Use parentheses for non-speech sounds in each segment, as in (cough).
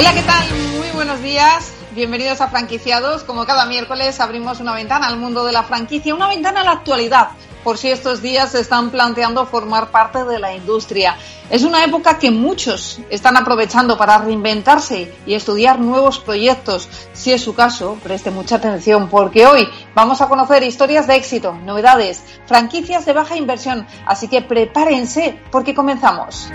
Hola, ¿qué tal? Muy buenos días. Bienvenidos a Franquiciados. Como cada miércoles abrimos una ventana al mundo de la franquicia, una ventana a la actualidad, por si estos días se están planteando formar parte de la industria. Es una época que muchos están aprovechando para reinventarse y estudiar nuevos proyectos. Si es su caso, preste mucha atención porque hoy vamos a conocer historias de éxito, novedades, franquicias de baja inversión. Así que prepárense porque comenzamos.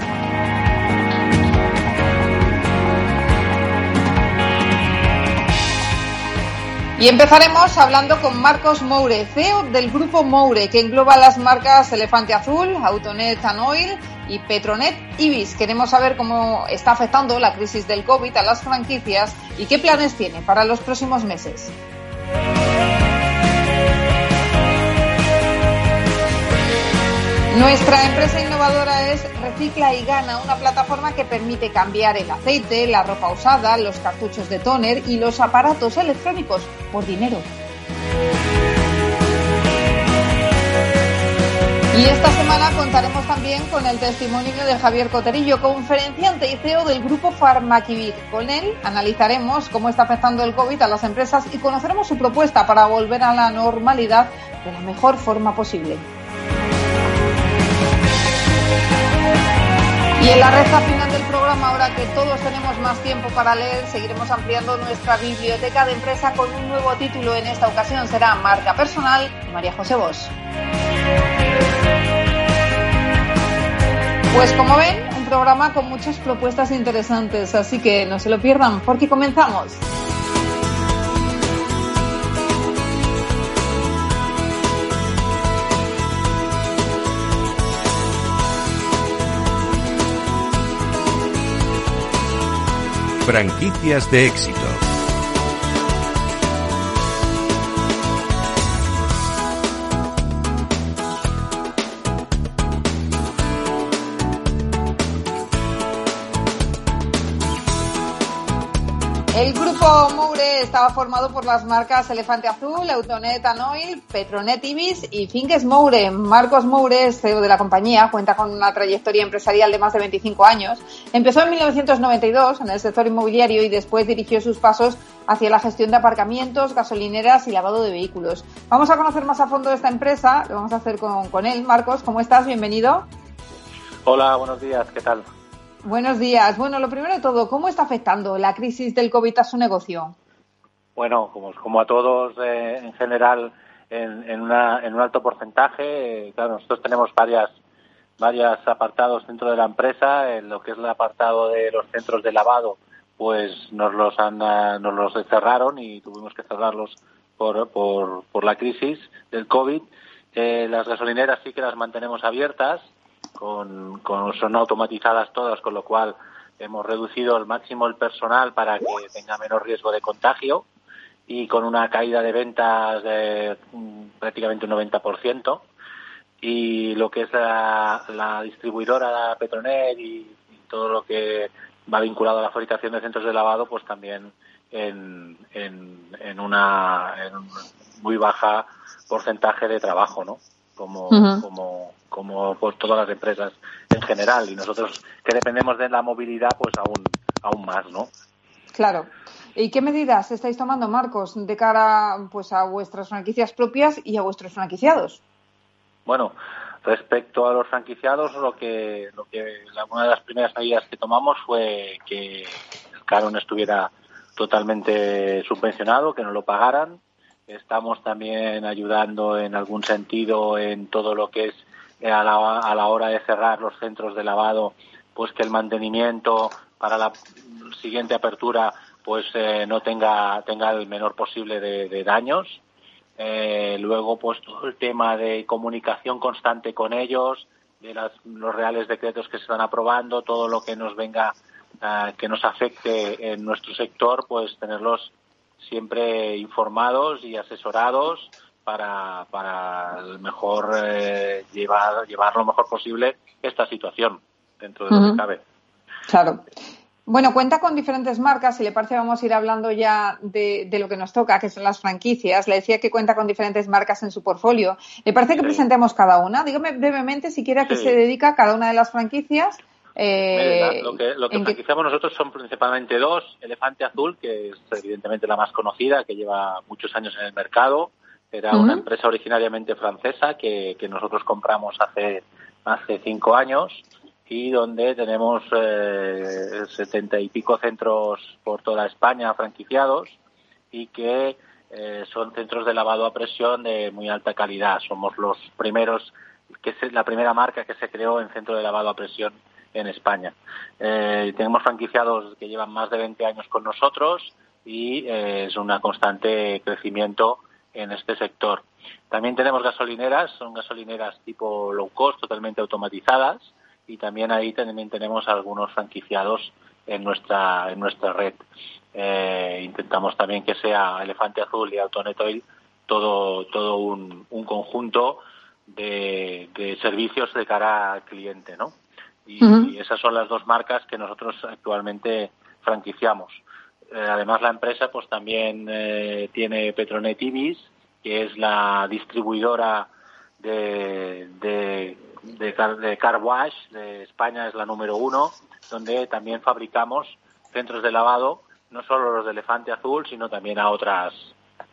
Y empezaremos hablando con Marcos Moure, CEO del grupo Moure, que engloba las marcas Elefante Azul, Autonet Anoil y Petronet Ibis. Queremos saber cómo está afectando la crisis del COVID a las franquicias y qué planes tiene para los próximos meses. Nuestra empresa innovadora es Recicla y Gana, una plataforma que permite cambiar el aceite, la ropa usada, los cartuchos de tóner y los aparatos electrónicos por dinero. Y esta semana contaremos también con el testimonio de Javier Coterillo, conferenciante y CEO del grupo Farmaquivir. Con él analizaremos cómo está afectando el COVID a las empresas y conoceremos su propuesta para volver a la normalidad de la mejor forma posible. Y en la recta final del programa, ahora que todos tenemos más tiempo para leer, seguiremos ampliando nuestra biblioteca de empresa con un nuevo título. En esta ocasión será Marca Personal de María José Bosch. Pues como ven, un programa con muchas propuestas interesantes, así que no se lo pierdan porque comenzamos. Franquicias de éxito. El grupo estaba formado por las marcas Elefante Azul, Autonet Anoil, Petronet Ibis y Finques Moure. Marcos Moure, CEO de la compañía, cuenta con una trayectoria empresarial de más de 25 años. Empezó en 1992 en el sector inmobiliario y después dirigió sus pasos hacia la gestión de aparcamientos, gasolineras y lavado de vehículos. Vamos a conocer más a fondo esta empresa, lo vamos a hacer con, con él. Marcos, ¿cómo estás? Bienvenido. Hola, buenos días, ¿qué tal? Buenos días. Bueno, lo primero de todo, ¿cómo está afectando la crisis del COVID a su negocio? Bueno, como, como a todos eh, en general, en, en, una, en, un alto porcentaje. Eh, claro, nosotros tenemos varias varios apartados dentro de la empresa. En lo que es el apartado de los centros de lavado, pues nos los han uh, nos los cerraron y tuvimos que cerrarlos por, por, por la crisis del COVID. Eh, las gasolineras sí que las mantenemos abiertas con, con, son automatizadas todas, con lo cual hemos reducido al máximo el personal para que tenga menos riesgo de contagio y con una caída de ventas de prácticamente un 90%. Y lo que es la, la distribuidora Petronet y, y, todo lo que va vinculado a la fabricación de centros de lavado, pues también en, en, en una en un muy baja porcentaje de trabajo, ¿no? Como, uh -huh. como, como pues todas las empresas en general y nosotros que dependemos de la movilidad pues aún aún más no claro ¿Y qué medidas estáis tomando, Marcos, de cara pues a vuestras franquicias propias y a vuestros franquiciados? Bueno, respecto a los franquiciados, lo que, lo que una de las primeras medidas que tomamos fue que el canon estuviera totalmente subvencionado, que no lo pagaran. Estamos también ayudando en algún sentido en todo lo que es a la, a la hora de cerrar los centros de lavado, pues que el mantenimiento para la siguiente apertura pues eh, no tenga tenga el menor posible de, de daños Eh, luego, pues todo el tema de comunicación constante con ellos, de las, los reales decretos que se están aprobando, todo lo que nos venga, eh, que nos afecte en nuestro sector, pues tenerlos siempre informados y asesorados para, para mejor eh, llevar, llevar lo mejor posible esta situación dentro de lo que cabe. Claro. Bueno, cuenta con diferentes marcas. Si le parece, vamos a ir hablando ya de, lo que nos toca, que son las franquicias. Le decía que cuenta con diferentes marcas en su portfolio. ¿Le parece que presentemos cada una? Dígame brevemente si quiere a qué se dedica cada una de las franquicias. Eh, lo que, lo que franquiciamos nosotros son principalmente dos. Elefante Azul, que es evidentemente la más conocida, que lleva muchos años en el mercado. Era una empresa originariamente francesa que, que nosotros compramos hace, hace cinco años y donde tenemos eh, setenta y pico centros por toda España franquiciados y que eh, son centros de lavado a presión de muy alta calidad. Somos los primeros, que es la primera marca que se creó en centro de lavado a presión en España. Eh, tenemos franquiciados que llevan más de 20 años con nosotros y es un constante crecimiento en este sector. También tenemos gasolineras, son gasolineras tipo low cost, totalmente automatizadas, y también ahí también tenemos algunos franquiciados en nuestra en nuestra red. Eh, intentamos también que sea Elefante Azul y Autonet Oil todo todo un, un conjunto de, de, servicios de cara al cliente, ¿no? Y, esas son las dos marcas que nosotros actualmente franquiciamos. Eh, además la empresa pues también eh, tiene Petronet Ibis, que es la distribuidora de, de de, de Car Wash de España es la número uno, donde también fabricamos centros de lavado, no solo los de Elefante Azul, sino también a otras,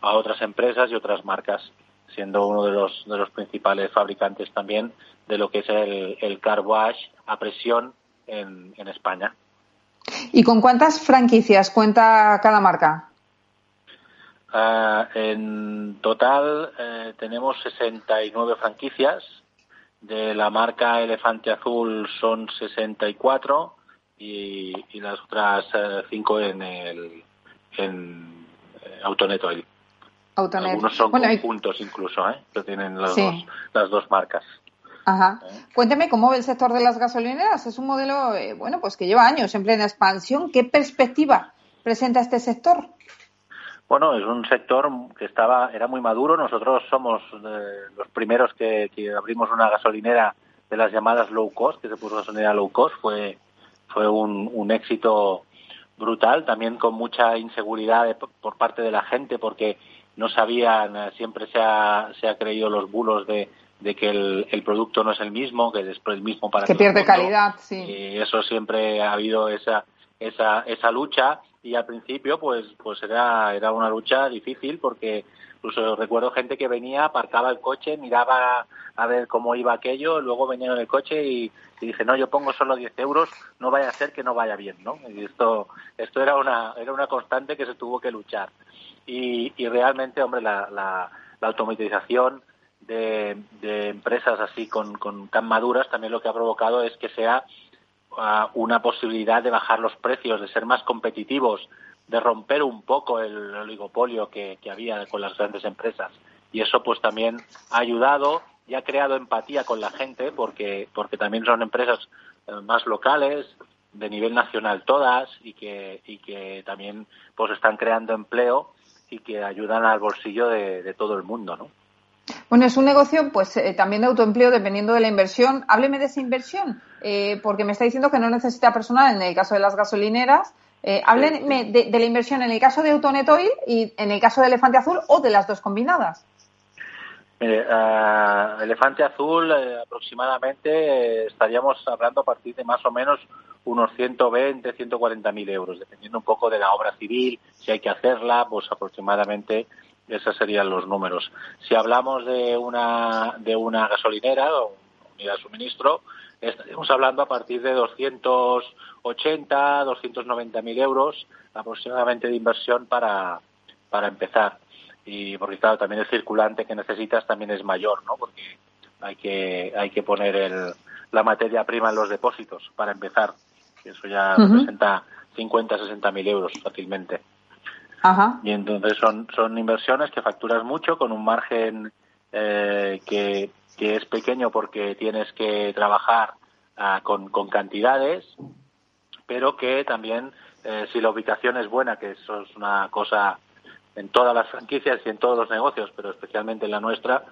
a otras empresas y otras marcas, siendo uno de los, de los principales fabricantes también de lo que es el, el Car Wash a presión en, en España. ¿Y con cuántas franquicias cuenta cada marca? Uh, en total eh, tenemos 69 franquicias de la marca Elefante Azul son 64 y, y las otras eh, cinco en el en eh, Autonet Oil. Algunos son conjuntos incluso, ¿eh? que tienen las dos marcas. Ajá. Cuénteme cómo ve el sector de las gasolineras. Es un modelo, bueno, pues que lleva años en plena expansión. ¿Qué perspectiva presenta este sector? Bueno, es un sector que estaba era muy maduro. Nosotros somos eh, los primeros que, abrimos una gasolinera de las llamadas low cost, que se puso gasolinera low cost. Fue fue un, éxito brutal, también con mucha inseguridad por parte de la gente, porque no sabían, eh, siempre se ha, se ha creído los bulos de, que el, producto no es el mismo, que es el mismo para que pierde calidad, sí. Y eso siempre ha habido esa esa esa lucha y al principio pues pues era era una lucha difícil porque incluso recuerdo gente que venía aparcaba el coche miraba a ver cómo iba aquello luego venían en el coche y, y dice no yo pongo solo 10 euros no vaya a ser que no vaya bien no y esto esto era una era una constante que se tuvo que luchar. Y, y realmente hombre la, la, la automatización de, de empresas así con, con tan maduras también lo que ha provocado es que sea una posibilidad de bajar los precios, de ser más competitivos, de romper un poco el oligopolio que, había con las grandes empresas. Y eso pues también ha ayudado y ha creado empatía con la gente porque, porque también son empresas eh, más locales, de nivel nacional todas y que, y que también pues están creando empleo y que ayudan al bolsillo de, de todo el mundo, ¿no? Bueno, es un negocio pues eh, también de autoempleo dependiendo de la inversión. Hábleme de esa inversión, eh, porque me está diciendo que no necesita personal en el caso de las gasolineras. Eh, hábleme de, la inversión en el caso de Autonet Oil y en el caso de Elefante Azul o de las dos combinadas. Elefante Azul aproximadamente estaríamos hablando a partir de más o menos unos 120, 140 mil euros, dependiendo un poco de la obra civil, si hay que hacerla, pues aproximadamente esos serían los números. Si hablamos de una, de una gasolinera o unidad de suministro, estaríamos hablando a partir de 280, 290 mil euros aproximadamente de inversión para, para empezar. Y porque claro, también el circulante que necesitas también es mayor, ¿no? Porque hay que, hay que poner el, la materia prima en los depósitos para empezar. Eso ya representa 50, 60 mil euros fácilmente. Y entonces son, son inversiones que facturas mucho con un margen eh, que, que es pequeño porque tienes que trabajar ah, con, cantidades, pero que también eh, si la ubicación es buena, que eso es una cosa en todas las franquicias y en todos los negocios, pero especialmente en la nuestra,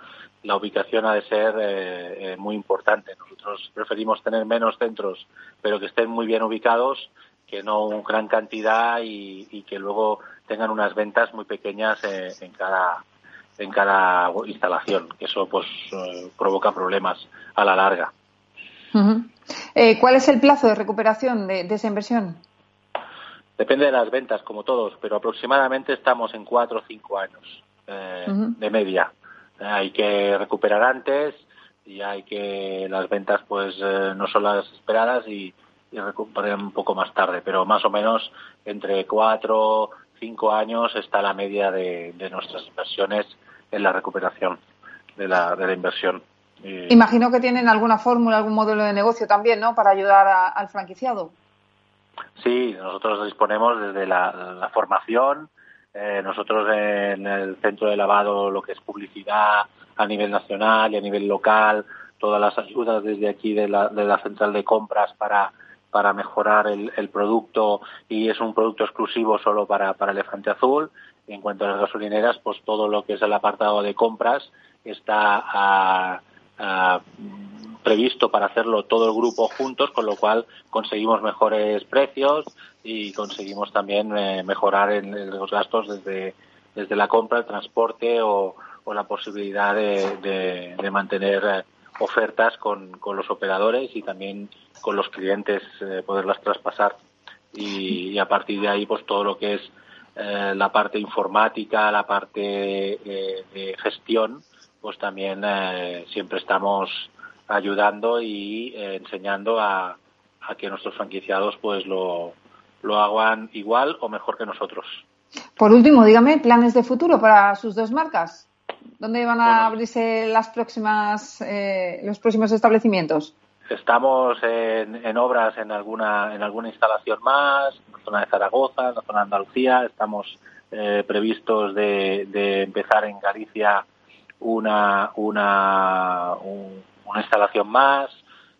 la ubicación ha de ser eh, muy importante. Nosotros preferimos tener menos centros, pero que estén muy bien ubicados, que no gran cantidad y, que luego tengan unas ventas muy pequeñas eh, en cada en cada instalación que eso pues eh, provoca problemas a la larga. Eh, ¿cuál es el plazo de recuperación de, esa inversión? depende de las ventas como todos pero aproximadamente estamos en cuatro o cinco años de media. Hay que recuperar antes y hay que las ventas pues no son las esperadas y y recuperé un poco más tarde, pero más o menos entre cuatro, cinco años está la media de, nuestras inversiones en la recuperación de la, de la inversión. Imagino que tienen alguna fórmula, algún modelo de negocio también, ¿no? Para ayudar al franquiciado. Sí, nosotros disponemos desde la, formación, eh, nosotros en el centro de lavado lo que es publicidad a nivel nacional y a nivel local, todas las ayudas desde aquí de la, de la central de compras para para mejorar el, el, producto y es un producto exclusivo solo para, para Elefante Azul. En cuanto a las gasolineras, pues todo lo que es el apartado de compras está previsto para hacerlo todo el grupo juntos, con lo cual conseguimos mejores precios y conseguimos también eh, mejorar los gastos desde, desde la compra, el transporte o, la posibilidad de, de, mantener eh, ofertas con, con los operadores y también con los clientes eh, poderlas traspasar. Y, a partir de ahí pues todo lo que es eh, la parte informática, la parte eh, de gestión, pues también siempre estamos ayudando y enseñando a, a, que nuestros franquiciados pues lo, lo hagan igual o mejor que nosotros. Por último, dígame, planes de futuro para sus dos marcas. ¿Dónde van a abrirse las próximas, los próximos establecimientos? Estamos en, obras en alguna, en alguna instalación más, en la zona de Zaragoza, en la zona de Andalucía. Estamos eh, previstos de, empezar en Galicia una, una, una instalación más.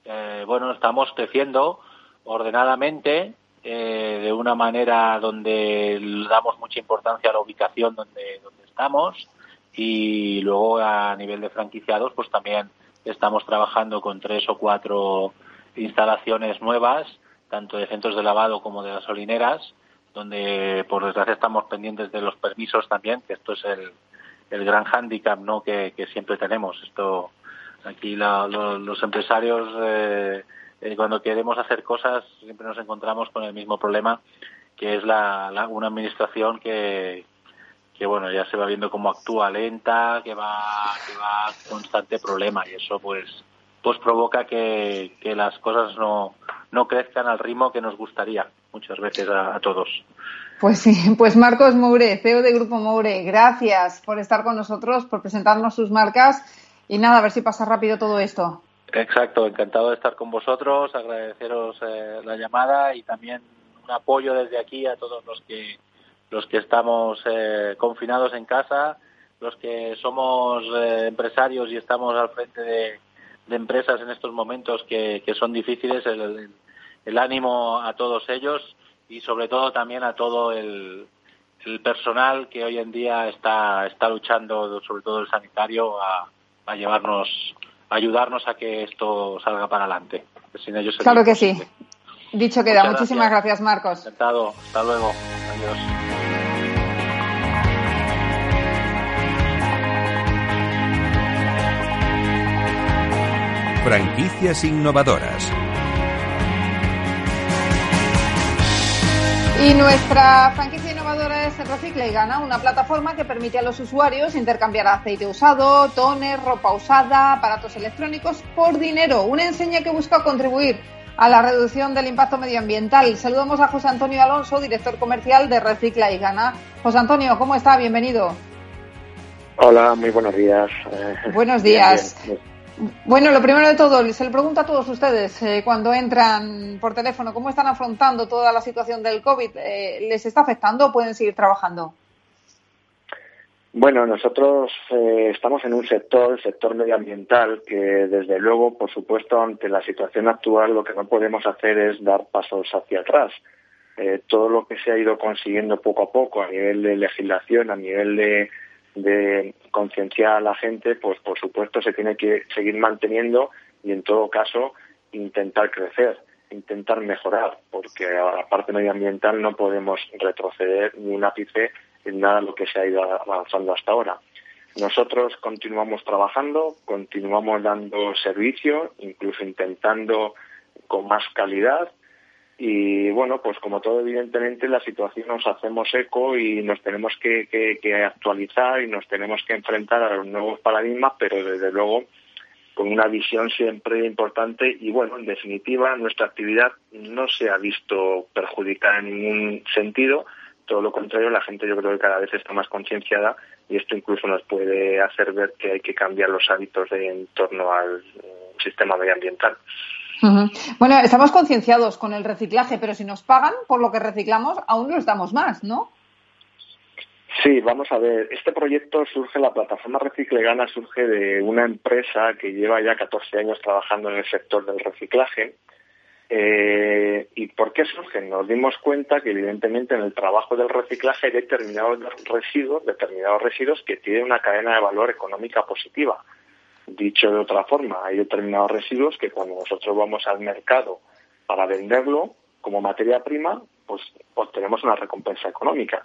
Eh, bueno, estamos creciendo ordenadamente, eh, de una manera donde damos mucha importancia a la ubicación donde, donde estamos y luego a nivel de franquiciados, pues también Estamos trabajando con tres o cuatro instalaciones nuevas, tanto de centros de lavado como de gasolineras, donde por desgracia estamos pendientes de los permisos también, que esto es el, el gran hándicap ¿no? que, siempre tenemos. Esto aquí los empresarios eh, eh, cuando queremos hacer cosas siempre nos encontramos con el mismo problema, que es la una administración que, que bueno, ya se va viendo cómo actúa lenta, que va, que va constante problema y eso pues, pues provoca que, que las cosas no, no crezcan al ritmo que nos gustaría muchas veces a, todos. Pues sí, pues Marcos Moure, CEO de Grupo Moure, gracias por estar con nosotros, por presentarnos sus marcas y nada, a ver si pasa rápido todo esto. Exacto, encantado de estar con vosotros, agradeceros eh, la llamada y también un apoyo desde aquí a todos los que los que estamos eh, confinados en casa, los que somos eh, empresarios y estamos al frente de, empresas en estos momentos que, son difíciles, el, ánimo a todos ellos y sobre todo también a todo el, personal que hoy en día está, está luchando, sobre todo el sanitario, a, llevarnos, a ayudarnos a que esto salga para adelante. Sin ellos claro que sí. Dicho queda. Muchísimas gracias, Marcos. Encantado. Hasta luego. Adiós. Franquicias innovadoras. Y nuestra franquicia innovadora es Recicla y Gana, una plataforma que permite a los usuarios intercambiar aceite usado, toner, ropa usada, aparatos electrónicos por dinero. Una enseña que busca contribuir a la reducción del impacto medioambiental. Saludamos a José Antonio Alonso, director comercial de Recicla y Gana. José Antonio, ¿cómo está? Bienvenido. Hola, muy buenos días. Buenos (laughs) días. Bueno, lo primero de todo, se le pregunto a todos ustedes eh, cuando entran por teléfono, ¿cómo están afrontando toda la situación del COVID? Eh, ¿Les está afectando o pueden seguir trabajando? Bueno, nosotros eh, estamos en un sector, el sector medioambiental, que desde luego, por supuesto, ante la situación actual, lo que no podemos hacer es dar pasos hacia atrás. Eh, todo lo que se ha ido consiguiendo poco a poco a nivel de legislación, a nivel de, de concienciar a la gente, pues por supuesto se tiene que seguir manteniendo y en todo caso intentar crecer, intentar mejorar, porque a la parte medioambiental no podemos retroceder ni un ápice en nada lo que se ha ido avanzando hasta ahora. Nosotros continuamos trabajando, continuamos dando servicio, incluso intentando con más calidad y bueno, pues como todo evidentemente la situación nos hacemos eco y nos tenemos que, que actualizar y nos tenemos que enfrentar a los nuevos paradigmas, pero desde luego con una visión siempre importante y bueno, en definitiva nuestra actividad no se ha visto perjudicada en ningún sentido, todo lo contrario, la gente yo creo que cada vez está más concienciada y esto incluso nos puede hacer ver que hay que cambiar los hábitos de, en torno al mm, sistema medioambiental. Bueno, estamos concienciados con el reciclaje, pero si nos pagan por lo que reciclamos, aún nos damos más, ¿no? Sí, vamos a ver. Este proyecto surge, la plataforma Reciclegana surge de una empresa que lleva ya 14 años trabajando en el sector del reciclaje eh, ¿Y por qué surgen? Nos dimos cuenta que evidentemente en el trabajo del reciclaje hay determinados residuos, determinados residuos que tienen una cadena de valor económica positiva. Dicho de otra forma, hay determinados residuos que cuando nosotros vamos al mercado para venderlo como materia prima, pues obtenemos una recompensa económica.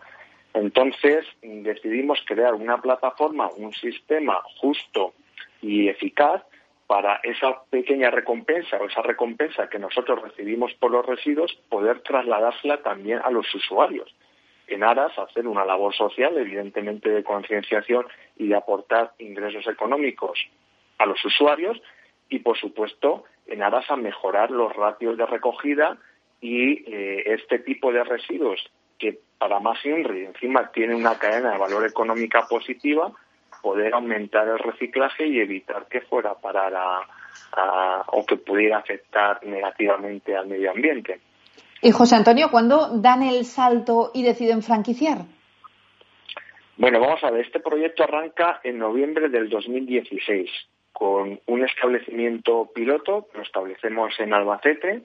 Entonces decidimos crear una plataforma, un sistema justo y eficaz para esa pequeña recompensa o esa recompensa que nosotros recibimos por los residuos, poder trasladársela también a los usuarios, en aras a hacer una labor social, evidentemente de concienciación y de aportar ingresos económicos a los usuarios y, por supuesto, en aras a mejorar los ratios de recogida y eh, este tipo de residuos que para más INRI encima tiene una cadena de valor económica positiva, poder aumentar el reciclaje y evitar que fuera parar a, o que pudiera afectar negativamente al medio ambiente. Y José Antonio, ¿cuándo dan el salto y deciden franquiciar? Bueno, vamos a ver, este proyecto arranca en noviembre del 2016 con un establecimiento piloto lo establecemos en Albacete,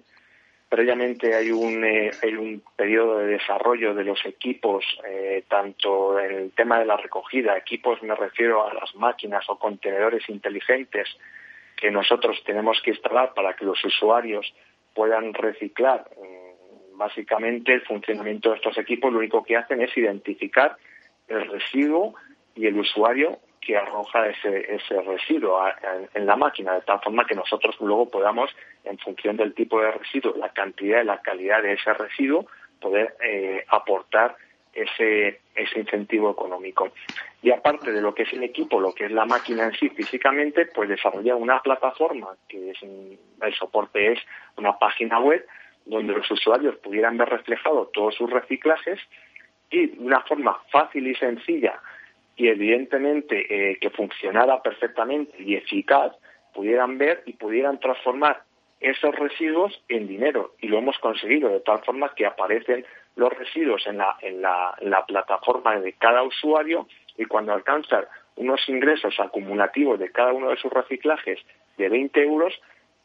Previamente hay un, eh, hay un periodo de desarrollo de los equipos, eh, tanto en el tema de la recogida, equipos me refiero a las máquinas o contenedores inteligentes que nosotros tenemos que instalar para que los usuarios puedan reciclar. Mm, básicamente el funcionamiento de estos equipos lo único que hacen es identificar el residuo y el usuario que arroja ese, ese residuo en, la máquina, de tal forma que nosotros luego podamos, en función del tipo de residuo, la cantidad y la calidad de ese residuo, poder eh, aportar ese, ese incentivo económico. Y aparte de lo que es el equipo, lo que es la máquina en sí físicamente, pues desarrollar una plataforma, que es, el soporte es una página web, donde los usuarios pudieran ver reflejado todos sus reciclajes y de una forma fácil y sencilla y evidentemente eh, que funcionara perfectamente y eficaz, pudieran ver y pudieran transformar esos residuos en dinero. Y lo hemos conseguido de tal forma que aparecen los residuos en la, en la, la plataforma de cada usuario y cuando alcanzan unos ingresos acumulativos de cada uno de sus reciclajes de 20 euros,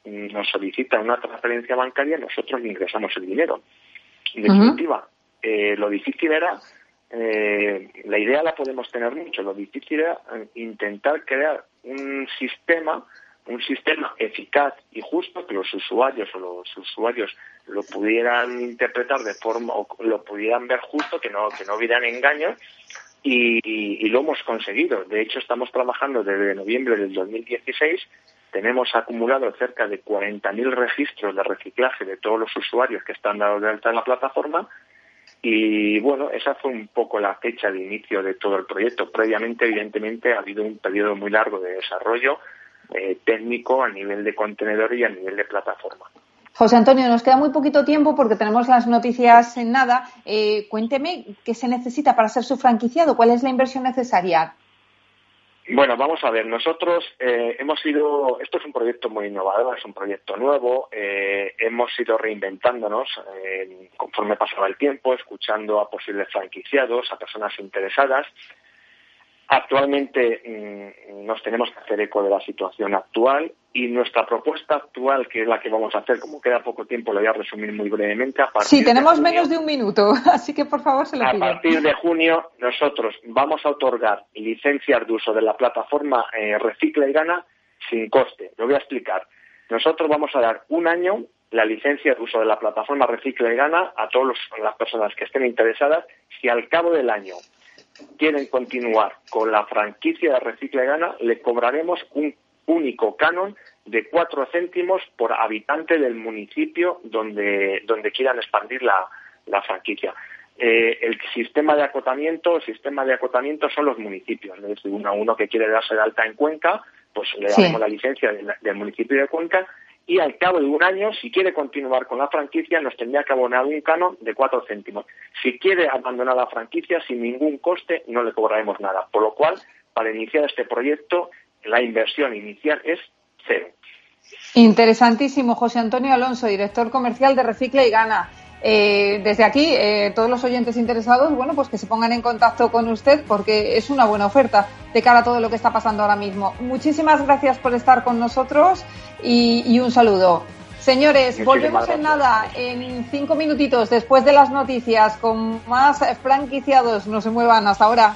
mm, nos solicitan una transferencia bancaria y nosotros ingresamos el dinero. En definitiva, eh, lo difícil era eh, la idea la podemos tener mucho, lo difícil era eh, intentar crear un sistema, un sistema eficaz y justo que los usuarios o los usuarios lo pudieran interpretar de forma o lo pudieran ver justo, que no, que no hubieran engaños y, y, lo hemos conseguido. De hecho, estamos trabajando desde noviembre del 2016 tenemos acumulado cerca de 40.000 registros de reciclaje de todos los usuarios que están dados de alta en la plataforma y bueno, esa fue un poco la fecha de inicio de todo el proyecto. Previamente, evidentemente, ha habido un periodo muy largo de desarrollo eh, técnico a nivel de contenedor y a nivel de plataforma. José Antonio, nos queda muy poquito tiempo porque tenemos las noticias en nada. Eh, cuénteme qué se necesita para ser su franquiciado, cuál es la inversión necesaria. Bueno, vamos a ver, nosotros eh, hemos ido, esto es un proyecto muy innovador, es un proyecto nuevo, eh, hemos ido reinventándonos eh, conforme pasaba el tiempo, escuchando a posibles franquiciados, a personas interesadas, Actualmente mm, nos tenemos que hacer eco de la situación actual y nuestra propuesta actual, que es la que vamos a hacer, como queda poco tiempo, lo voy a resumir muy brevemente. A sí, tenemos menos de un minuto, (laughs) así que por favor se lo pido. A partir de junio, nosotros vamos a otorgar licencias de uso de la plataforma eh, Recicla y Gana sin coste. Lo voy a explicar. Nosotros vamos a dar un año la licencia de uso de la plataforma Recicla y Gana a todas las personas que estén interesadas. Si al cabo del año quieren continuar con la franquicia de Recicla y Gana, le cobraremos un único canon de cuatro céntimos por habitante del municipio donde, donde quieran expandir la, franquicia. Eh, el sistema de acotamiento, el sistema de acotamiento son los municipios. Desde uno a uno que quiere darse de alta en Cuenca, pues le damos la licencia del municipio de Cuenca y al cabo de un año, si quiere continuar con la franquicia, nos tendría que abonar un canon de cuatro céntimos. Si quiere abandonar la franquicia sin ningún coste, no le cobraremos nada. Por lo cual, para iniciar este proyecto, la inversión inicial es cero. Interesantísimo, José Antonio Alonso, director comercial de Recicla y Gana. Eh, desde aquí, eh, todos los oyentes interesados, bueno, pues que se pongan en contacto con usted porque es una buena oferta de cara a todo lo que está pasando ahora mismo. Muchísimas gracias por estar con nosotros y, un saludo. Señores, volvemos en nada, en cinco minutitos después de las noticias con más franquiciados. No se muevan hasta ahora.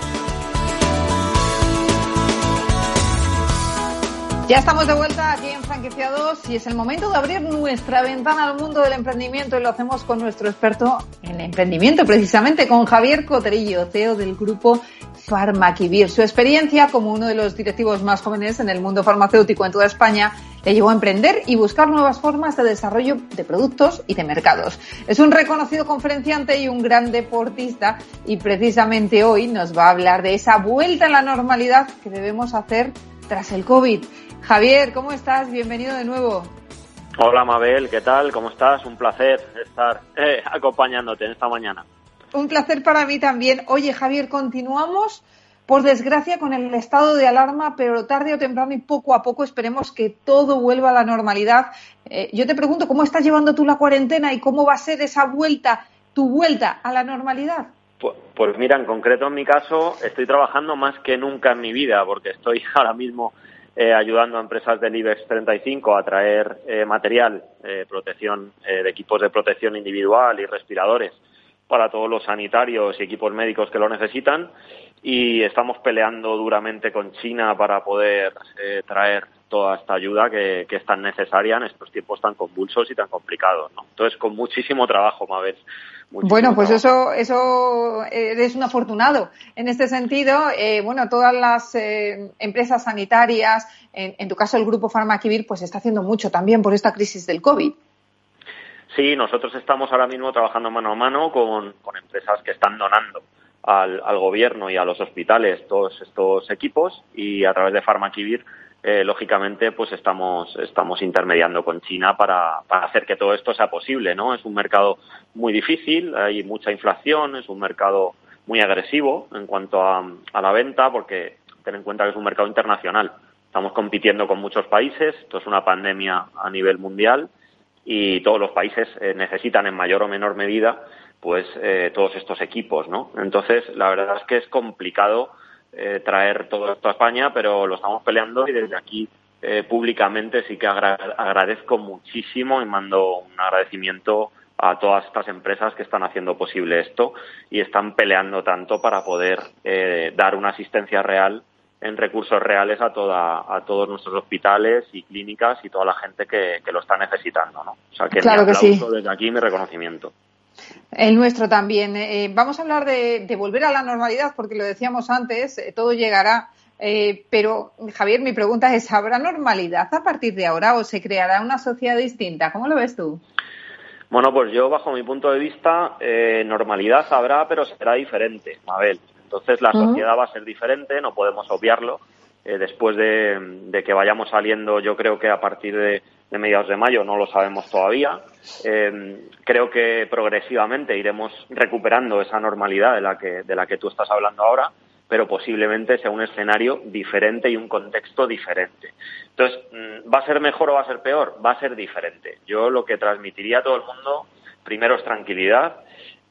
Ya estamos de vuelta aquí en Franquiciados y es el momento de abrir nuestra ventana al mundo del emprendimiento y lo hacemos con nuestro experto en emprendimiento, precisamente con Javier Coterillo, CEO del grupo Farmaquivir. Su experiencia como uno de los directivos más jóvenes en el mundo farmacéutico en toda España le llevó a emprender y buscar nuevas formas de desarrollo de productos y de mercados. Es un reconocido conferenciante y un gran deportista y precisamente hoy nos va a hablar de esa vuelta a la normalidad que debemos hacer tras el COVID. Javier, ¿cómo estás? Bienvenido de nuevo. Hola Mabel, ¿qué tal? ¿Cómo estás? Un placer estar eh, acompañándote en esta mañana. Un placer para mí también. Oye, Javier, continuamos, por desgracia, con el estado de alarma, pero tarde o temprano y poco a poco esperemos que todo vuelva a la normalidad. Eh, yo te pregunto, ¿cómo estás llevando tú la cuarentena y cómo va a ser esa vuelta, tu vuelta a la normalidad? Pues, pues mira, en concreto en mi caso estoy trabajando más que nunca en mi vida porque estoy (laughs) ahora mismo eh, ayudando a empresas del IBEX 35 a traer eh, material, protección de equipos de protección individual y respiradores para todos los sanitarios y equipos médicos que lo necesitan. Y estamos peleando duramente con China para poder eh, traer toda esta ayuda que, es tan necesaria en estos tiempos tan convulsos y tan complicados. ¿no? Entonces, con muchísimo trabajo, Mabel. Bueno, pues eso, eso eres un afortunado. En este sentido, eh, bueno, todas las eh, empresas sanitarias, en, en, tu caso el grupo Farmaquivir, pues está haciendo mucho también por esta crisis del COVID. Sí, nosotros estamos ahora mismo trabajando mano a mano con, empresas que están donando al, gobierno y a los hospitales todos estos equipos y a través de Farmaquivir, eh, lógicamente, pues estamos, estamos intermediando con China para, hacer que todo esto sea posible, ¿no? Es un mercado muy difícil, hay mucha inflación, es un mercado muy agresivo en cuanto a, a la venta porque ten en cuenta que es un mercado internacional Estamos compitiendo con muchos países, esto es una pandemia a nivel mundial y todos los países eh, necesitan en mayor o menor medida pues eh, todos estos equipos, ¿no? Entonces, la verdad es que es complicado eh, traer todo esto a España, pero lo estamos peleando y desde aquí públicamente sí que agradezco muchísimo y mando un agradecimiento a todas estas empresas que están haciendo posible esto y están peleando tanto para poder dar una asistencia real en recursos reales a, toda, a todos nuestros hospitales y clínicas y toda la gente que, lo está necesitando. ¿no? O sea, que claro mi aplauso desde aquí mi reconocimiento. El nuestro también. Eh, vamos a hablar de, volver a la normalidad, porque lo decíamos antes, eh, todo llegará. Eh, pero, Javier, mi pregunta es, ¿habrá normalidad a partir de ahora o se creará una sociedad distinta? ¿Cómo lo ves tú? Bueno, pues yo, bajo mi punto de vista, normalidad habrá, pero será diferente, Mabel. Entonces la sociedad va a ser diferente, no podemos obviarlo. Eh, después de, que vayamos saliendo, yo creo que a partir de, mediados de mayo, no lo sabemos todavía. Eh, creo que progresivamente iremos recuperando esa normalidad de la que, de la que tú estás hablando ahora, pero posiblemente sea un escenario diferente y un contexto diferente. Entonces, mm, ¿va a ser mejor o va a ser peor? Va a ser diferente. Yo lo que transmitiría a todo el mundo, primero es tranquilidad,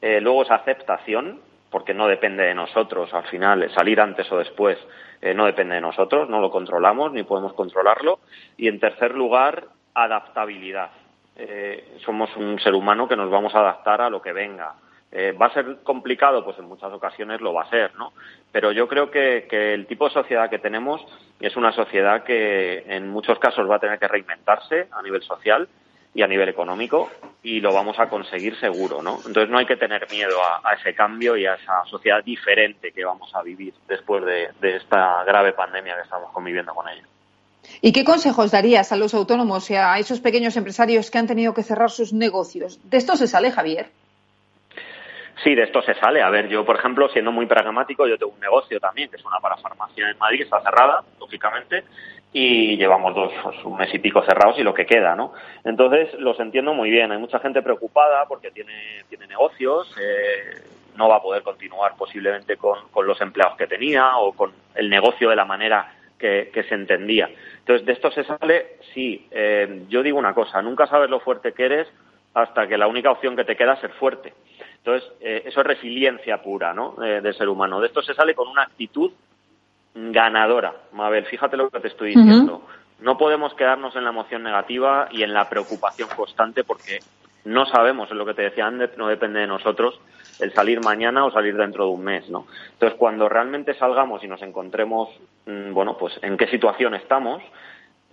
eh, luego es aceptación, porque no depende de nosotros al final, salir antes o después eh, no depende de nosotros, no lo controlamos ni podemos controlarlo. Y en tercer lugar, adaptabilidad. Eh, somos un ser humano que nos vamos a adaptar a lo que venga. Eh, ¿Va a ser complicado? Pues en muchas ocasiones lo va a ser, ¿no? Pero yo creo que, que, el tipo de sociedad que tenemos es una sociedad que en muchos casos va a tener que reinventarse a nivel social y a nivel económico y lo vamos a conseguir seguro, ¿no? Entonces no hay que tener miedo a, ese cambio y a esa sociedad diferente que vamos a vivir después de, esta grave pandemia que estamos conviviendo con ella. ¿Y qué consejos darías a los autónomos y a esos pequeños empresarios que han tenido que cerrar sus negocios? ¿De esto se sale, Javier? Sí, de esto se sale. A ver, yo, por ejemplo, siendo muy pragmático, yo tengo un negocio también, que es una parafarmacia en Madrid, está cerrada, lógicamente, y llevamos dos, pues, un mes y pico cerrados y lo que queda, ¿no? Entonces, los entiendo muy bien. Hay mucha gente preocupada porque tiene, tiene negocios, eh, no va a poder continuar posiblemente con, con, los empleados que tenía o con el negocio de la manera que, se entendía. Entonces, de esto se sale, sí. Eh, yo digo una cosa, nunca sabes lo fuerte que eres hasta que la única opción que te queda es ser fuerte. Entonces, eh, eso es resiliencia pura, ¿no? Eh, del ser humano. De esto se sale con una actitud ganadora. Mabel, fíjate lo que te estoy diciendo. No podemos quedarnos en la emoción negativa y en la preocupación constante porque no sabemos, es lo que te decía antes, no depende de nosotros el salir mañana o salir dentro de un mes, ¿no? Entonces, cuando realmente salgamos y nos encontremos, mm, bueno, pues en qué situación estamos,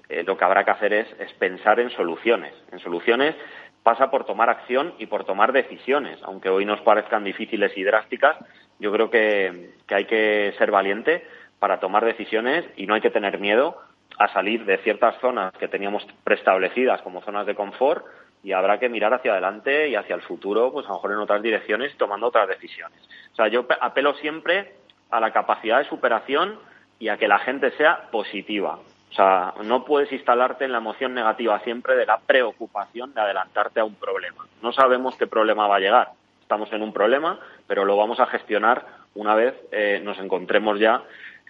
eh, lo que habrá que hacer es, es pensar en soluciones, en soluciones pasa por tomar acción y por tomar decisiones. Aunque hoy nos parezcan difíciles y drásticas, yo creo que, que, hay que ser valiente para tomar decisiones y no hay que tener miedo a salir de ciertas zonas que teníamos preestablecidas como zonas de confort y habrá que mirar hacia adelante y hacia el futuro, pues a lo mejor en otras direcciones tomando otras decisiones. O sea, yo apelo siempre a la capacidad de superación y a que la gente sea positiva. O sea, no puedes instalarte en la emoción negativa siempre de la preocupación de adelantarte a un problema. No sabemos qué problema va a llegar. Estamos en un problema, pero lo vamos a gestionar una vez eh, nos encontremos ya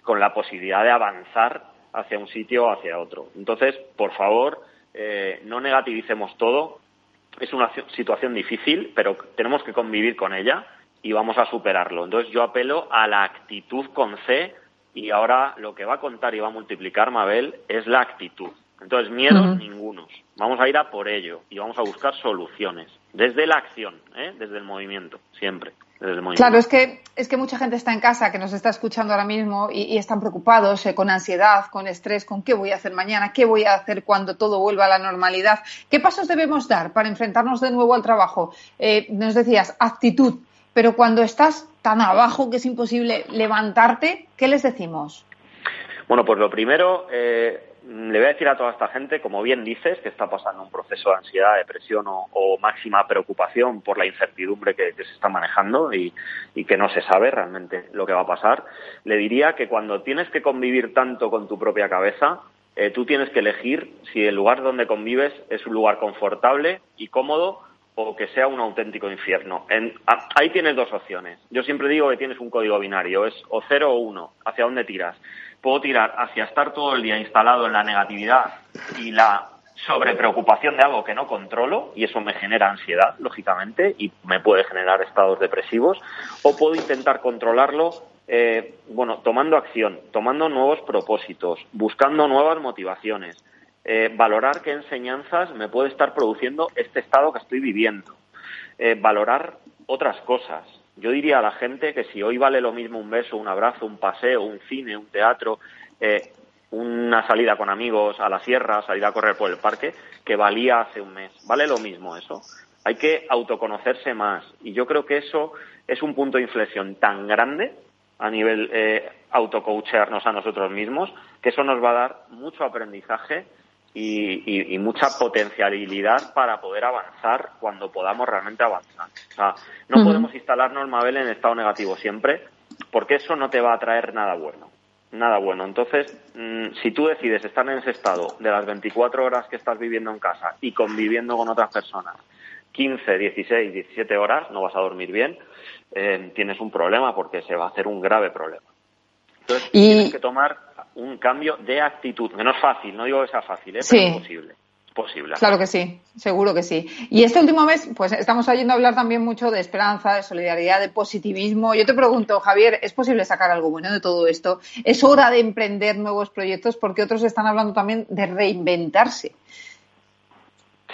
con la posibilidad de avanzar hacia un sitio o hacia otro. Entonces, por favor, eh, no negativicemos todo. Es una situación difícil, pero tenemos que convivir con ella y vamos a superarlo. Entonces, yo apelo a la actitud con C y ahora lo que va a contar y va a multiplicar Mabel es la actitud. Entonces, miedos ningunos. Vamos a ir a por ello y vamos a buscar soluciones desde la acción, ¿eh? desde el movimiento, siempre. Claro, es que, es que mucha gente está en casa, que nos está escuchando ahora mismo y, están preocupados, eh, con ansiedad, con estrés, con qué voy a hacer mañana, qué voy a hacer cuando todo vuelva a la normalidad. ¿Qué pasos debemos dar para enfrentarnos de nuevo al trabajo? Eh, nos decías, actitud, pero cuando estás tan abajo que es imposible levantarte, ¿qué les decimos? Bueno, pues lo primero, eh, le voy a decir a toda esta gente, como bien dices, que está pasando un proceso de ansiedad, depresión o, máxima preocupación por la incertidumbre que, se está manejando y, que no se sabe realmente lo que va a pasar, le diría que cuando tienes que convivir tanto con tu propia cabeza, eh, tú tienes que elegir si el lugar donde convives es un lugar confortable y cómodo o que sea un auténtico infierno. ahí tienes dos opciones. Yo siempre digo que tienes un código binario, es o cero o uno. ¿Hacia dónde tiras? Puedo tirar hacia estar todo el día instalado en la negatividad y la sobrepreocupación de algo que no controlo y eso me genera ansiedad, lógicamente, y me puede generar estados depresivos, o puedo intentar controlarlo, eh, bueno, tomando acción, tomando nuevos propósitos, buscando nuevas motivaciones, eh, valorar qué enseñanzas me puede estar produciendo este estado que estoy viviendo, eh, valorar otras cosas. Yo diría a la gente que si hoy vale lo mismo un beso, un abrazo, un paseo, un cine, un teatro, eh, una salida con amigos a la sierra, salir a correr por el parque, que valía hace un mes. Vale lo mismo eso. Hay que autoconocerse más. Y yo creo que eso es un punto de inflexión tan grande a nivel eh, autocoachearnos a nosotros mismos, que eso nos va a dar mucho aprendizaje y, mucha potencialidad para poder avanzar cuando podamos realmente avanzar. O sea, no podemos instalarnos, Mabel, en estado negativo siempre, porque eso no te va a traer nada bueno. Nada bueno. Entonces, mm, si tú decides estar en ese estado de las 24 horas que estás viviendo en casa y conviviendo con otras personas, 15, 16, 17 horas, no vas a dormir bien, eh, tienes un problema porque se va a hacer un grave problema. Entonces, tienes que tomar un cambio de actitud, que no es fácil, no digo que sea fácil, ¿eh? pero es posible. Posible. Claro que sí, seguro que sí. Y este último mes, pues estamos oyendo hablar también mucho de esperanza, de solidaridad, de positivismo. Yo te pregunto, Javier, ¿es posible sacar algo bueno de todo esto? ¿Es hora de emprender nuevos proyectos? Porque otros están hablando también de reinventarse.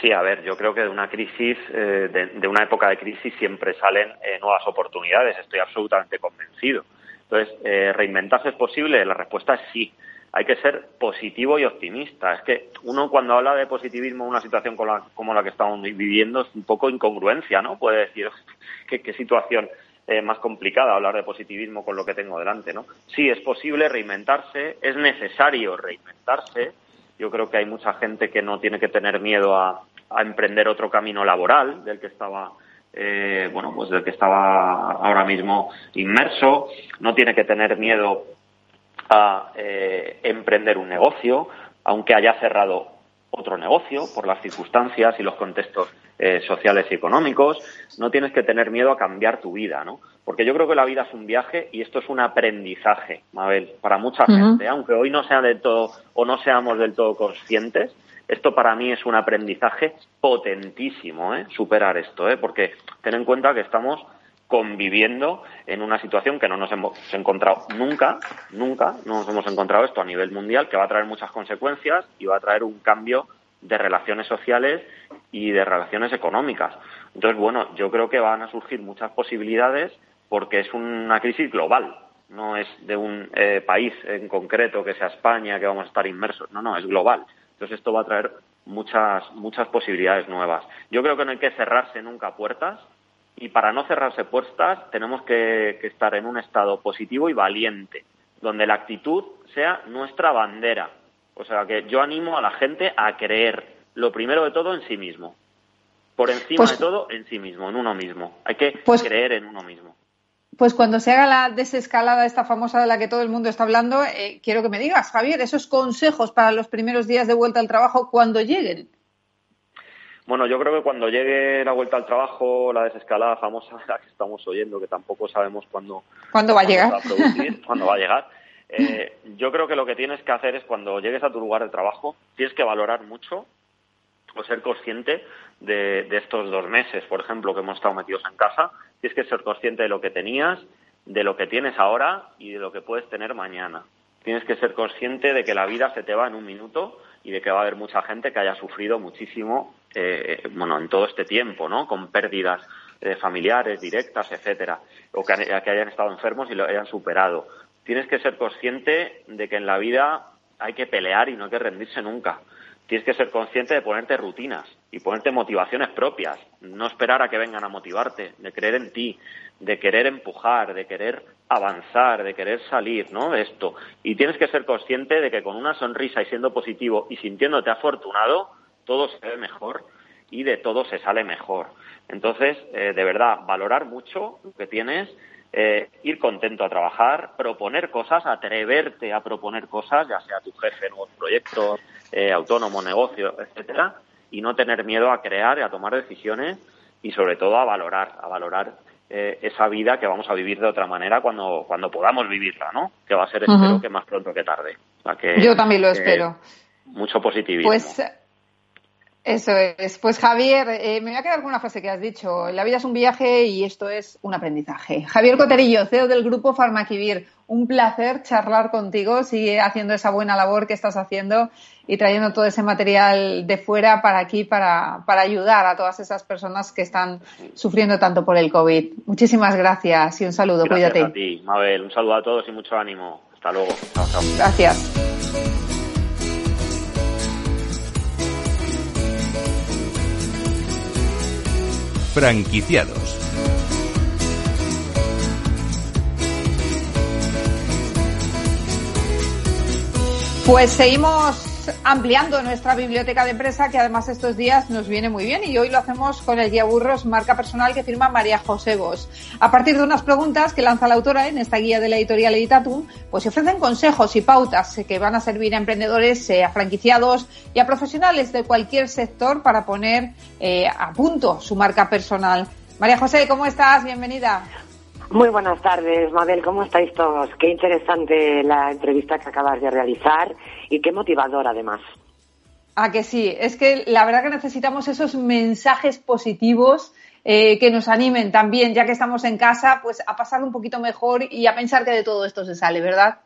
Sí, a ver, yo creo que de una crisis, eh, de, una época de crisis siempre salen eh, nuevas oportunidades, estoy absolutamente convencido. Entonces, eh, ¿reinventarse es posible? La respuesta es sí. Hay que ser positivo y optimista. Es que uno cuando habla de positivismo en una situación como la, que estamos viviendo es un poco incongruencia, ¿no? Puede decir, (laughs) ¿qué, situación eh, más complicada hablar de positivismo con lo que tengo delante, ¿no? Sí, es posible reinventarse, es necesario reinventarse. Yo creo que hay mucha gente que no tiene que tener miedo a emprender otro camino laboral del que estaba eh, bueno, pues del que estaba ahora mismo inmerso, no tiene que tener miedo a eh, emprender un negocio, aunque haya cerrado otro negocio por las circunstancias y los contextos eh, sociales y económicos, no tienes que tener miedo a cambiar tu vida, ¿no? Porque yo creo que la vida es un viaje y esto es un aprendizaje, Mabel, para mucha gente, aunque hoy no sea del todo o no seamos del todo conscientes, esto para mí es un aprendizaje potentísimo, ¿eh? superar esto, ¿eh? porque ten en cuenta que estamos conviviendo en una situación que no nos hemos encontrado nunca, nunca nos hemos encontrado esto a nivel mundial, que va a traer muchas consecuencias y va a traer un cambio de relaciones sociales y de relaciones económicas. Entonces, bueno, yo creo que van a surgir muchas posibilidades porque es una crisis global, no es de un eh, país en concreto que sea España que vamos a estar inmersos, no, no, es global. Entonces esto va a traer muchas, muchas posibilidades nuevas. Yo creo que no hay que cerrarse nunca puertas y para no cerrarse puertas tenemos que, estar en un estado positivo y valiente, donde la actitud sea nuestra bandera. O sea que yo animo a la gente a creer, lo primero de todo, en sí mismo. Por encima pues de todo, en sí mismo, en uno mismo. Hay que pues creer en uno mismo. Pues cuando se haga la desescalada esta famosa de la que todo el mundo está hablando, eh, quiero que me digas, Javier, esos consejos para los primeros días de vuelta al trabajo cuando lleguen. Bueno, yo creo que cuando llegue la vuelta al trabajo, la desescalada famosa, (laughs) la que estamos oyendo, que tampoco sabemos cuándo, ¿Cuándo va a llegar, (laughs) cuándo va a llegar, eh, yo creo que lo que tienes que hacer es cuando llegues a tu lugar de trabajo, tienes que valorar mucho o ser consciente de, estos dos meses, por ejemplo, que hemos estado metidos en casa, tienes que ser consciente de lo que tenías, de lo que tienes ahora y de lo que puedes tener mañana. Tienes que ser consciente de que la vida se te va en un minuto y de que va a haber mucha gente que haya sufrido muchísimo, eh, bueno, en todo este tiempo, ¿no? Con pérdidas eh, familiares, directas, etcétera, o que, que hayan estado enfermos y lo hayan superado. Tienes que ser consciente de que en la vida hay que pelear y no hay que rendirse nunca tienes que ser consciente de ponerte rutinas y ponerte motivaciones propias, no esperar a que vengan a motivarte, de creer en ti, de querer empujar, de querer avanzar, de querer salir, ¿no? De esto. Y tienes que ser consciente de que con una sonrisa y siendo positivo y sintiéndote afortunado, todo se ve mejor y de todo se sale mejor. Entonces, eh, de verdad, valorar mucho lo que tienes, eh, ir contento a trabajar, proponer cosas, atreverte a proponer cosas, ya sea tu jefe, nuevos proyectos, eh, autónomo, negocio, etcétera, y no tener miedo a crear y a tomar decisiones y sobre todo a valorar, a valorar eh, esa vida que vamos a vivir de otra manera cuando, cuando podamos vivirla, ¿no? Que va a ser, espero, que más pronto que tarde. Yo también lo espero. Mucho positivismo. Pues eso es. Pues Javier, eh, me voy a quedar con una frase que has dicho. La vida es un viaje y esto es un aprendizaje. Javier Coterillo, CEO del grupo Farmaquivir. Un placer charlar contigo. Sigue haciendo esa buena labor que estás haciendo y trayendo todo ese material de fuera para aquí, para, para ayudar a todas esas personas que están sufriendo tanto por el COVID. Muchísimas gracias y un saludo. Gracias Cuídate. a ti, Mabel. Un saludo a todos y mucho ánimo. Hasta luego. Chao, chao. Gracias. Franquiciados. Pues seguimos ampliando nuestra biblioteca de empresa, que además estos días nos viene muy bien, y hoy lo hacemos con el guía burros marca personal que firma María José Bos. A partir de unas preguntas que lanza la autora en esta guía de la editorial Editatum, pues se ofrecen consejos y pautas que van a servir a emprendedores, eh, a franquiciados y a profesionales de cualquier sector para poner eh, a punto su marca personal. María José, ¿cómo estás? Bienvenida. Muy buenas tardes, Mabel. ¿Cómo estáis todos? Qué interesante la entrevista que acabas de realizar y qué motivador, además. Ah, que sí. Es que la verdad que necesitamos esos mensajes positivos eh, que nos animen también, ya que estamos en casa, pues a pasar un poquito mejor y a pensar que de todo esto se sale, ¿verdad?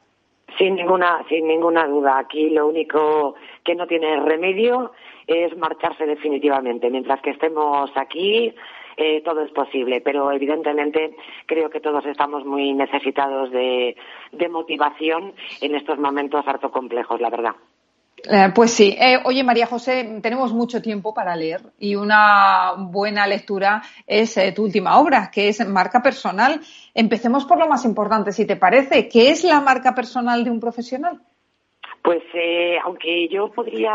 Sin ninguna, sin ninguna duda. Aquí lo único que no tiene remedio es marcharse definitivamente. Mientras que estemos aquí, eh, todo es posible, pero evidentemente creo que todos estamos muy necesitados de, de motivación en estos momentos harto complejos, la verdad. Eh, pues sí. Eh, oye, María José, tenemos mucho tiempo para leer y una buena lectura es eh, tu última obra, que es Marca Personal. Empecemos por lo más importante, si te parece. ¿Qué es la marca personal de un profesional? Pues eh, aunque yo podría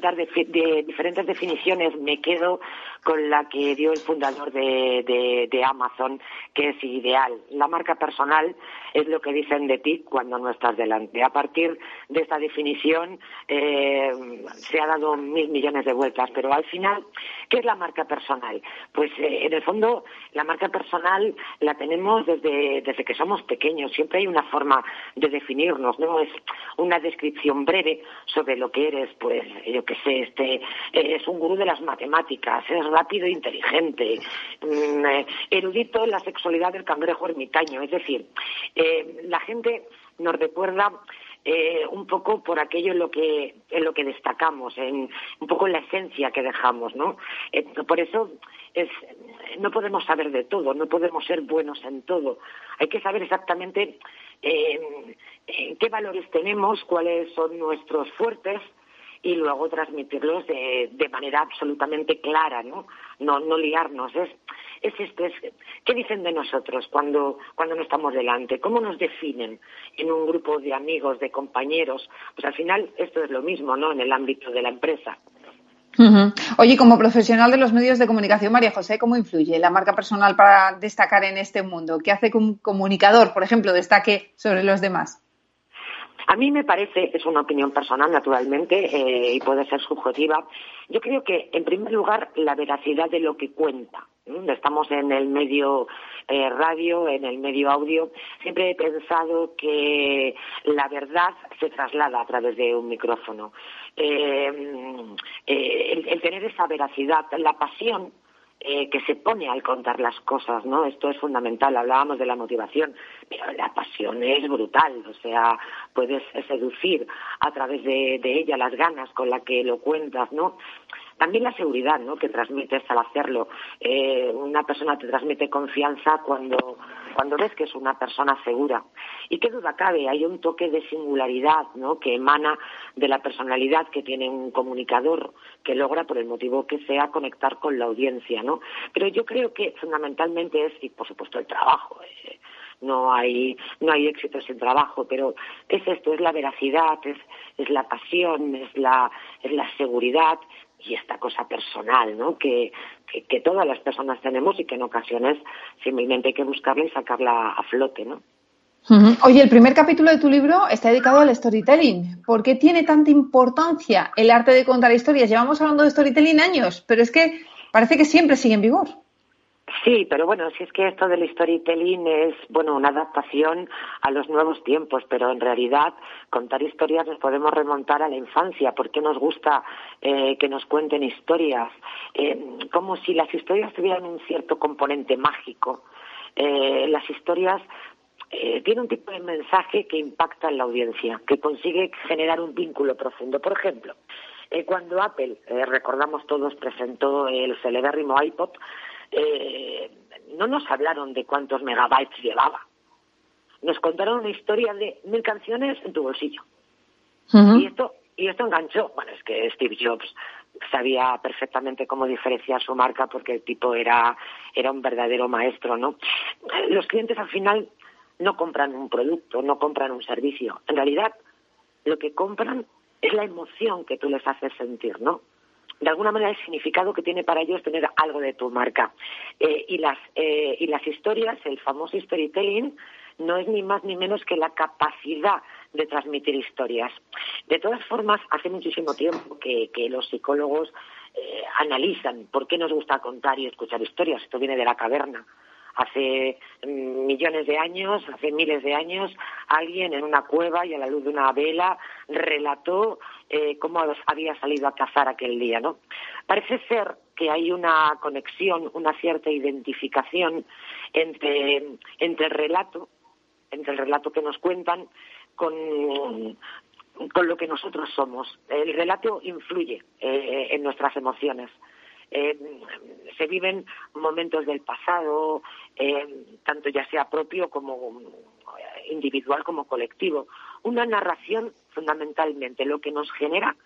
dar de, de diferentes definiciones, me quedo con la que dio el fundador de, de, Amazon, que es ideal. La marca personal es lo que dicen de ti cuando no estás delante. A partir de esta definición eh, se ha dado mil millones de vueltas, pero al final, ¿qué es la marca personal? Pues eh, en el fondo la marca personal la tenemos desde, desde que somos pequeños. Siempre hay una forma de definirnos, ¿no? Es una descripción breve sobre lo que eres, pues yo qué sé, este es un gurú de las matemáticas, rápido e inteligente, mmm, erudito en la sexualidad del cangrejo ermitaño. Es decir, eh, la gente nos recuerda eh, un poco por aquello en lo que en lo que destacamos, en un poco en la esencia que dejamos, ¿no? Eh, por eso es, no podemos saber de todo, no podemos ser buenos en todo. Hay que saber exactamente eh, qué valores tenemos, cuáles son nuestros fuertes y luego transmitirlos de, de manera absolutamente clara, ¿no? No, no liarnos. Es, es esto, es qué dicen de nosotros cuando, cuando no estamos delante, cómo nos definen en un grupo de amigos, de compañeros. Pues al final esto es lo mismo, ¿no? En el ámbito de la empresa. Oye, como profesional de los medios de comunicación, María José, ¿cómo influye la marca personal para destacar en este mundo? ¿Qué hace que un comunicador, por ejemplo, destaque sobre los demás? A mí me parece, es una opinión personal naturalmente eh, y puede ser subjetiva, yo creo que en primer lugar la veracidad de lo que cuenta. Estamos en el medio eh, radio, en el medio audio. Siempre he pensado que la verdad se traslada a través de un micrófono. Eh, el tener esa veracidad, la pasión eh, que se pone al contar las cosas, ¿no? Esto es fundamental. Hablábamos de la motivación, pero la pasión es brutal. O sea, puedes seducir a través de, de ella las ganas con las que lo cuentas, ¿no? También la seguridad ¿no? que transmites al hacerlo. Eh, una persona te transmite confianza cuando, cuando ves que es una persona segura. Y qué duda cabe, hay un toque de singularidad ¿no? que emana de la personalidad que tiene un comunicador que logra, por el motivo que sea, conectar con la audiencia. ¿no? Pero yo creo que fundamentalmente es, y por supuesto, el trabajo. Eh, no hay no hay éxito sin trabajo pero es esto es la veracidad es es la pasión es la es la seguridad y esta cosa personal, ¿no? Que, que, todas las personas tenemos y que en ocasiones simplemente hay que buscarla y sacarla a flote, ¿no? Oye, el primer capítulo de tu libro está dedicado al storytelling. ¿Por qué tiene tanta importancia el arte de contar historias? Llevamos hablando de storytelling años, pero es que parece que siempre sigue en vigor. Sí, pero bueno, si es que esto del storytelling es, bueno, una adaptación a los nuevos tiempos, pero en realidad contar historias nos podemos remontar a la infancia. ¿Por qué nos gusta eh, que nos cuenten historias? Eh, como si las historias tuvieran un cierto componente mágico. Eh, las historias eh, tienen un tipo de mensaje que impacta en la audiencia, que consigue generar un vínculo profundo. Por ejemplo, eh, cuando Apple, eh, recordamos todos, presentó el celebérrimo iPod, eh, no nos hablaron de cuántos megabytes llevaba. Nos contaron una historia de mil canciones en tu bolsillo. Y esto y esto enganchó. Bueno, es que Steve Jobs sabía perfectamente cómo diferenciar su marca porque el tipo era, era un verdadero maestro, ¿no? Los clientes al final no compran un producto, no compran un servicio. En realidad, lo que compran es la emoción que tú les haces sentir, ¿no? De alguna manera el significado que tiene para ellos tener algo de tu marca. Eh, y, las, eh, y las historias, el famoso storytelling, no es ni más ni menos que la capacidad de transmitir historias. De todas formas, hace muchísimo tiempo que, que los psicólogos eh, analizan por qué nos gusta contar y escuchar historias. Esto viene de la caverna hace mm, millones de años, hace miles de años, alguien en una cueva y a la luz de una vela relató eh, cómo había salido a cazar aquel día, ¿no? Parece ser que hay una conexión, una cierta identificación entre, entre el relato, entre el relato que nos cuentan con, con lo que nosotros somos. El relato influye eh, en nuestras emociones. Eh, se viven momentos del pasado, eh, tanto ya sea propio como individual como colectivo. Una narración, fundamentalmente, lo que nos genera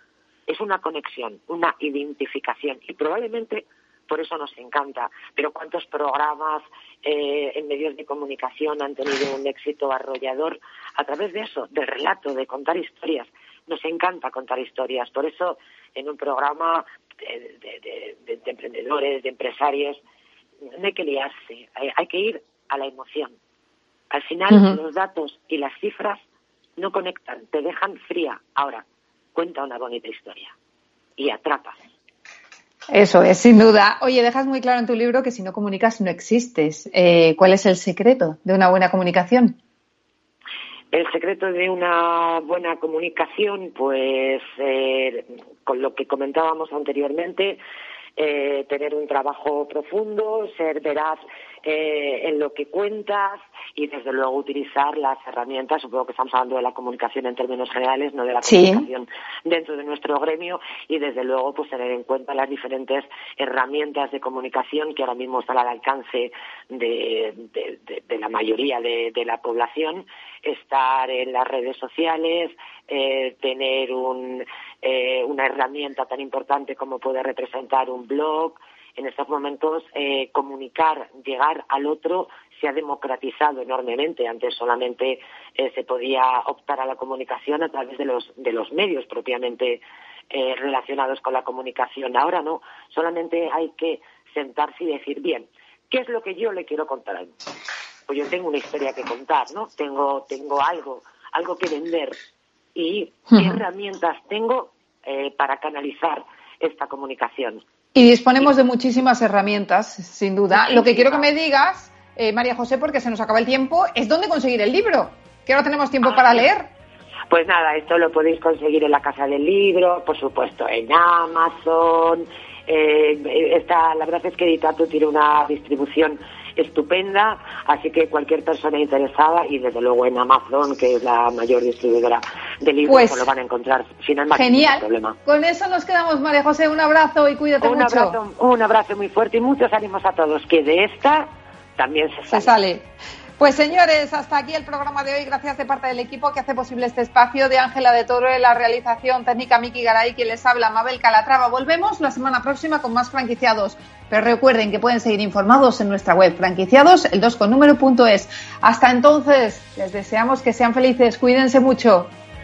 es una conexión, una identificación y probablemente por eso nos encanta. Pero ¿cuántos programas eh, en medios de comunicación han tenido un éxito arrollador a través de eso, del relato, de contar historias? Nos encanta contar historias. Por eso, en un programa de, emprendedores, de empresarios, no hay que liarse, hay, que ir a la emoción. Al final, los datos y las cifras no conectan, te dejan fría. Ahora, cuenta una bonita historia y atrapas. Eso es, sin duda. Oye, dejas muy claro en tu libro que si no comunicas no existes. Eh, ¿Cuál es el secreto de una buena comunicación? El secreto de una buena comunicación, pues eh, con lo que comentábamos anteriormente, eh, tener un trabajo profundo, ser veraz eh, en lo que cuentas y desde luego utilizar las herramientas, supongo que estamos hablando de la comunicación en términos generales, no de la comunicación dentro de nuestro gremio. Y desde luego pues tener en cuenta las diferentes herramientas de comunicación que ahora mismo están al alcance de, la mayoría de, la población, estar en las redes sociales, eh, tener un, eh, una herramienta tan importante como puede representar un blog, en estos momentos eh, comunicar, llegar al otro se ha democratizado enormemente. Antes solamente eh, se podía optar a la comunicación a través de los, de los medios propiamente eh, relacionados con la comunicación. Ahora no, solamente hay que sentarse y decir, bien, ¿qué es lo que yo le quiero contar a él? Pues yo tengo una historia que contar, ¿no? Tengo, tengo algo, algo que vender. ¿Y qué herramientas tengo para canalizar esta comunicación? Y disponemos de muchísimas herramientas, sin duda. Lo que quiero que me digas, eh, María José, porque se nos acaba el tiempo, es dónde conseguir el libro, que ahora tenemos tiempo ah, para leer. Pues nada, esto lo podéis conseguir en la Casa del Libro, por supuesto, en Amazon. Eh, está, la verdad es que Editato tiene una distribución estupenda, así que cualquier persona interesada y desde luego en Amazon, que es la mayor distribuidora de libros, pues, lo van a encontrar sin el más problema. Con eso nos quedamos, María José, un abrazo y cuídate un mucho. Abrazo, un abrazo muy fuerte y muchos ánimos a todos, que de esta también se sale. Se sale. Pues señores, hasta aquí el programa de hoy. Gracias de parte del equipo que hace posible este espacio de Ángela de Toro la realización técnica Miki Garay, quien les habla Mabel Calatrava. Volvemos la semana próxima con más franquiciados. Pero recuerden que pueden seguir informados en nuestra web franquiciados, el 2 con número punto es. Hasta entonces, les deseamos que sean felices. Cuídense mucho.